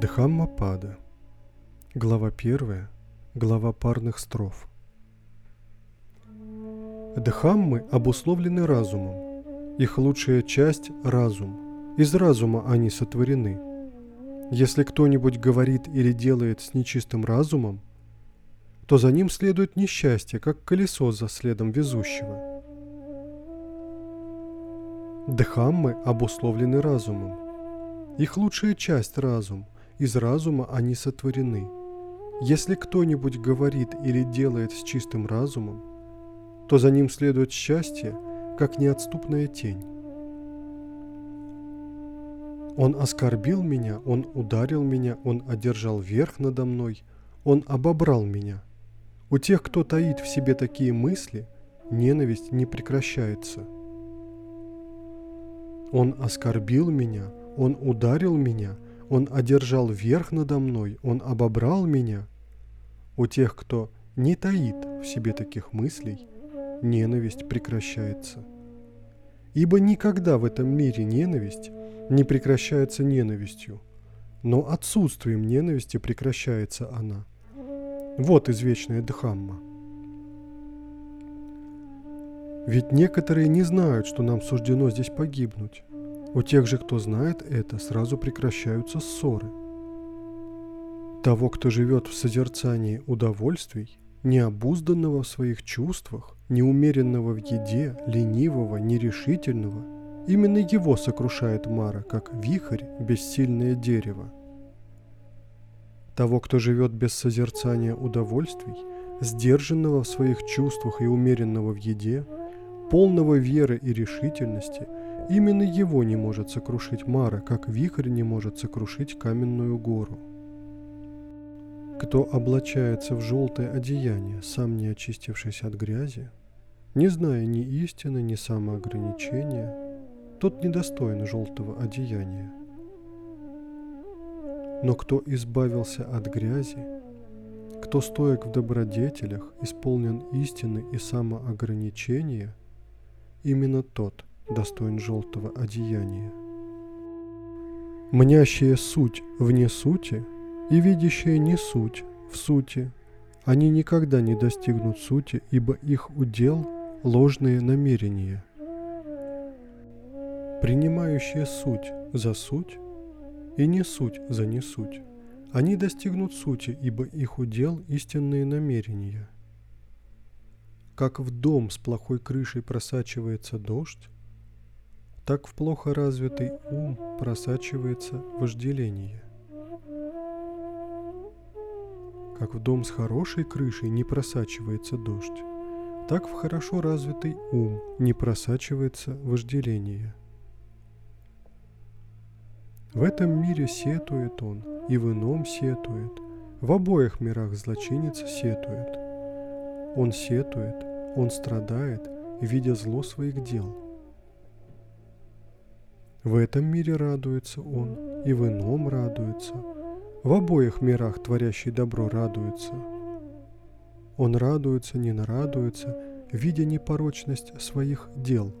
Дхаммапада. Глава первая. Глава парных стров. Дхаммы обусловлены разумом. Их лучшая часть – разум. Из разума они сотворены. Если кто-нибудь говорит или делает с нечистым разумом, то за ним следует несчастье, как колесо за следом везущего. Дхаммы обусловлены разумом. Их лучшая часть – разум – из разума они сотворены. Если кто-нибудь говорит или делает с чистым разумом, то за ним следует счастье, как неотступная тень. Он оскорбил меня, он ударил меня, он одержал верх надо мной, он обобрал меня. У тех, кто таит в себе такие мысли, ненависть не прекращается. Он оскорбил меня, он ударил меня, он одержал верх надо мной, Он обобрал меня. У тех, кто не таит в себе таких мыслей, ненависть прекращается. Ибо никогда в этом мире ненависть не прекращается ненавистью, но отсутствием ненависти прекращается она. Вот извечная Дхамма. Ведь некоторые не знают, что нам суждено здесь погибнуть. У тех же, кто знает это, сразу прекращаются ссоры. Того, кто живет в созерцании удовольствий, необузданного в своих чувствах, неумеренного в еде, ленивого, нерешительного, именно его сокрушает Мара, как вихрь бессильное дерево. Того, кто живет без созерцания удовольствий, сдержанного в своих чувствах и умеренного в еде, полного веры и решительности – Именно его не может сокрушить Мара, как вихрь не может сокрушить каменную гору. Кто облачается в желтое одеяние, сам не очистившись от грязи, не зная ни истины, ни самоограничения, тот недостоин желтого одеяния. Но кто избавился от грязи, кто стоек в добродетелях, исполнен истины и самоограничения, именно тот – достоин желтого одеяния. Мнящие суть вне сути и видящие не суть в сути, они никогда не достигнут сути, ибо их удел – ложные намерения. Принимающие суть за суть и не суть за не суть, они достигнут сути, ибо их удел – истинные намерения. Как в дом с плохой крышей просачивается дождь, так в плохо развитый ум просачивается вожделение. Как в дом с хорошей крышей не просачивается дождь, так в хорошо развитый ум не просачивается вожделение. В этом мире сетует он, и в ином сетует, в обоих мирах злочинец сетует. Он сетует, он страдает, видя зло своих дел – в этом мире радуется он, и в ином радуется. В обоих мирах творящий добро радуется. Он радуется, не нарадуется, видя непорочность своих дел.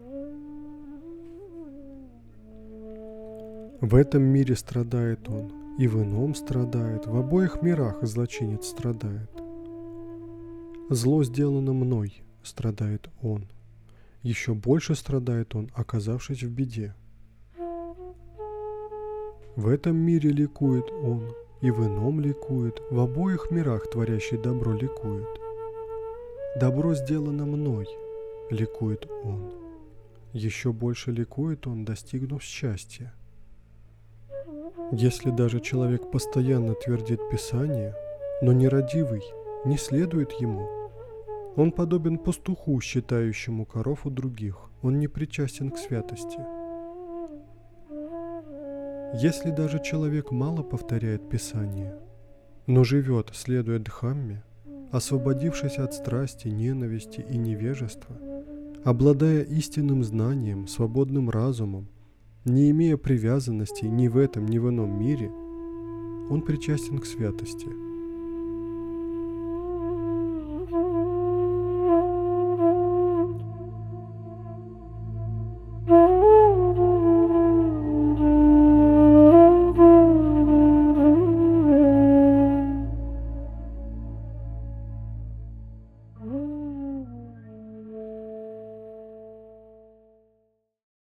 В этом мире страдает он, и в ином страдает, в обоих мирах злочинец страдает. Зло сделано мной, страдает он. Еще больше страдает он, оказавшись в беде. В этом мире ликует он, и в ином ликует, в обоих мирах творящий добро ликует. Добро сделано мной, ликует он. Еще больше ликует он, достигнув счастья. Если даже человек постоянно твердит Писание, но нерадивый, не следует ему. Он подобен пастуху, считающему коров у других. Он не причастен к святости – если даже человек мало повторяет Писание, но живет, следуя Дхамме, освободившись от страсти, ненависти и невежества, обладая истинным знанием, свободным разумом, не имея привязанностей ни в этом, ни в ином мире, он причастен к святости –